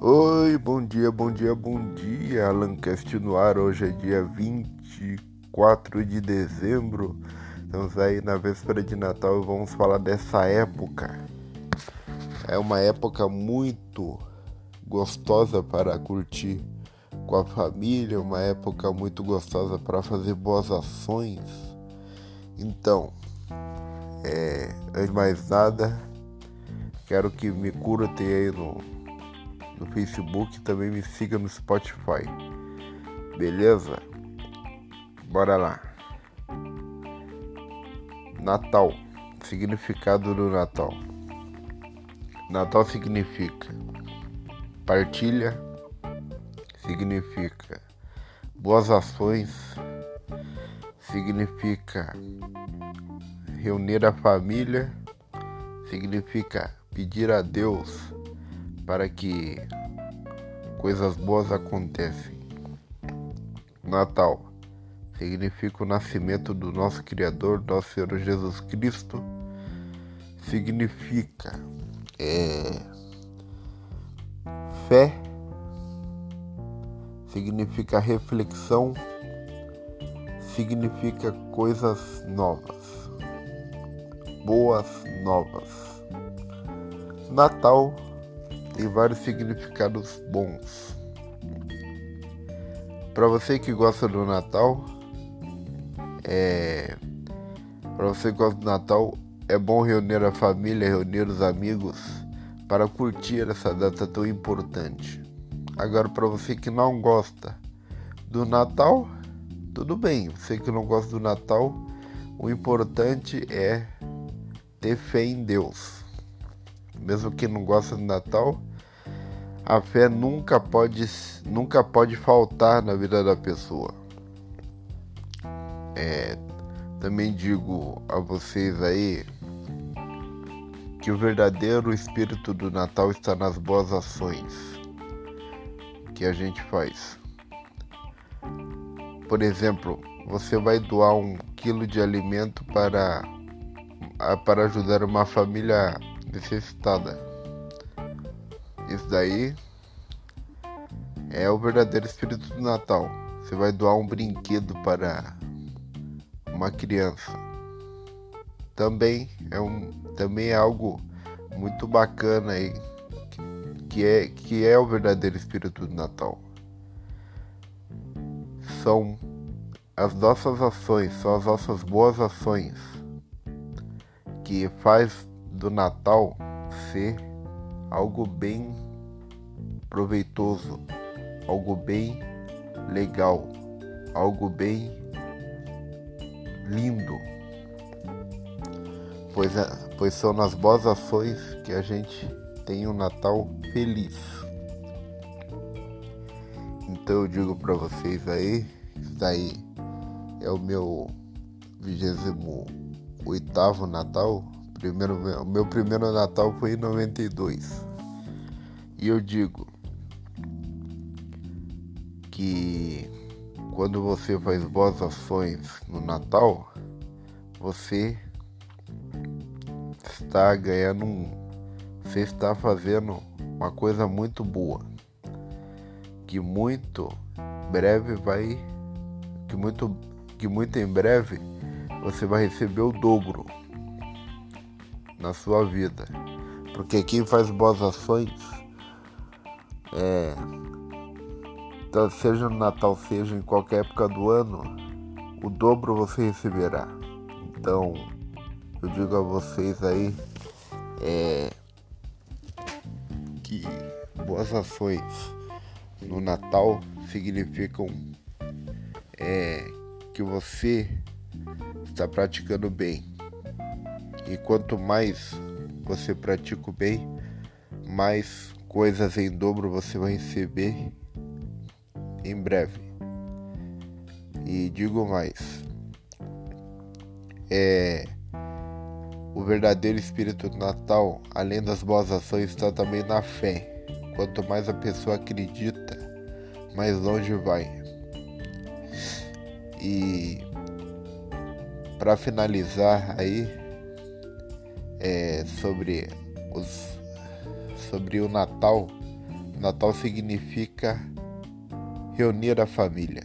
Oi, bom dia, bom dia, bom dia. Alancast no ar. Hoje é dia 24 de dezembro. Estamos aí na véspera de Natal e vamos falar dessa época. É uma época muito gostosa para curtir com a família, uma época muito gostosa para fazer boas ações. Então, é, antes de mais nada, quero que me curtem aí no no Facebook também me siga no Spotify. Beleza? Bora lá. Natal. Significado do Natal. Natal significa partilha, significa boas ações, significa reunir a família, significa pedir a Deus para que coisas boas aconteçam. Natal significa o nascimento do nosso Criador, nosso Senhor Jesus Cristo. Significa é, fé, significa reflexão, significa coisas novas, boas novas. Natal tem vários significados bons. Para você que gosta do Natal, é para você que gosta do Natal, é bom reunir a família, reunir os amigos para curtir essa data tão importante. Agora, para você que não gosta do Natal, tudo bem. Você que não gosta do Natal, o importante é ter fé em Deus. Mesmo que não gosta do Natal, a fé nunca pode, nunca pode faltar na vida da pessoa. É, também digo a vocês aí que o verdadeiro espírito do Natal está nas boas ações que a gente faz. Por exemplo, você vai doar um quilo de alimento para, para ajudar uma família necessitada. Isso daí é o verdadeiro espírito do Natal. Você vai doar um brinquedo para uma criança. Também é, um, também é algo muito bacana aí, que é, que é o verdadeiro espírito do Natal. São as nossas ações, são as nossas boas ações que faz do Natal ser algo bem proveitoso, algo bem legal, algo bem lindo. Pois, é, pois são nas boas ações que a gente tem um Natal feliz. Então eu digo para vocês aí, isso daí é o meu 28 Natal Primeiro, o meu primeiro Natal foi em 92. E eu digo que quando você faz boas ações no Natal, você está ganhando. Você está fazendo uma coisa muito boa. Que muito breve vai. Que muito, que muito em breve você vai receber o dobro na sua vida. Porque quem faz boas ações, é, seja no Natal, seja em qualquer época do ano, o dobro você receberá. Então, eu digo a vocês aí é, que boas ações no Natal significam é, que você está praticando bem. E quanto mais você pratica o bem, mais coisas em dobro você vai receber em breve. E digo mais, é o verdadeiro espírito Natal, além das boas ações, está também na fé. Quanto mais a pessoa acredita, mais longe vai. E para finalizar aí, é, sobre, os, sobre o Natal, Natal significa reunir a família,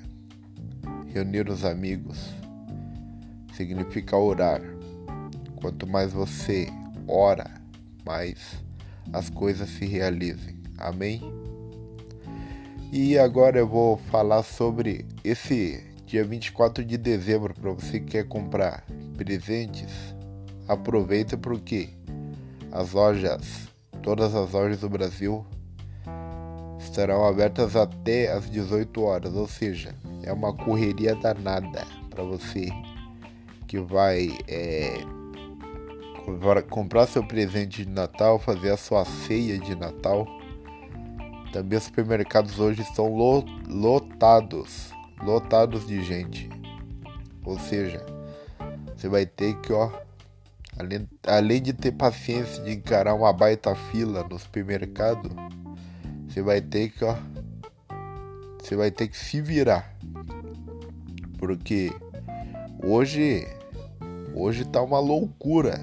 reunir os amigos, significa orar. Quanto mais você ora, mais as coisas se realizem. Amém? E agora eu vou falar sobre esse dia 24 de dezembro para você que quer comprar presentes. Aproveita porque as lojas, todas as lojas do Brasil estarão abertas até às 18 horas, ou seja, é uma correria danada para você que vai é, comprar seu presente de Natal, fazer a sua ceia de Natal. Também os supermercados hoje estão lotados, lotados de gente. Ou seja, você vai ter que, ó, além, além de ter paciência de encarar uma baita fila no supermercado, você vai ter que, ó, você vai ter que se virar. Porque hoje hoje tá uma loucura.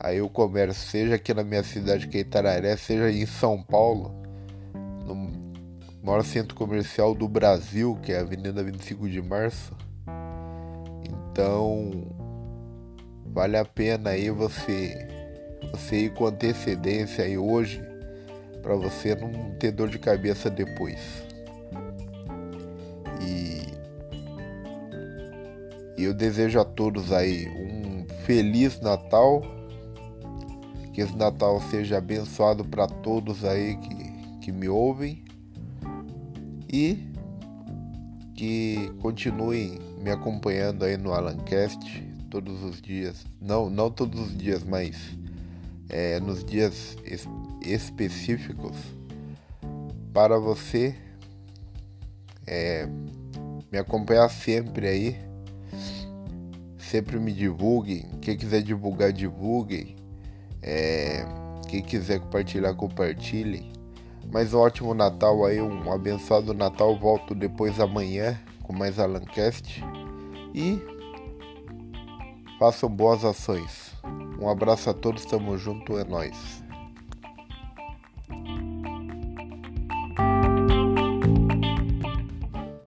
Aí o comércio, seja aqui na minha cidade que é Itararé, seja em São Paulo, no maior centro comercial do Brasil, que é a Avenida 25 de Março. Então, vale a pena aí você você ir com antecedência aí hoje para você não ter dor de cabeça depois. E eu desejo a todos aí um feliz Natal. Que esse Natal seja abençoado para todos aí que, que me ouvem. E que continuem me acompanhando aí no Alancast todos os dias. Não, não todos os dias, mas é, nos dias específicos para você é, me acompanhar sempre aí. Sempre me divulguem. Quem quiser divulgar, divulguem. É, quem quiser compartilhar, compartilhem. Mais um ótimo Natal aí, um abençoado Natal. Volto depois amanhã com mais Alancast. E façam boas ações. Um abraço a todos, tamo junto, é nós.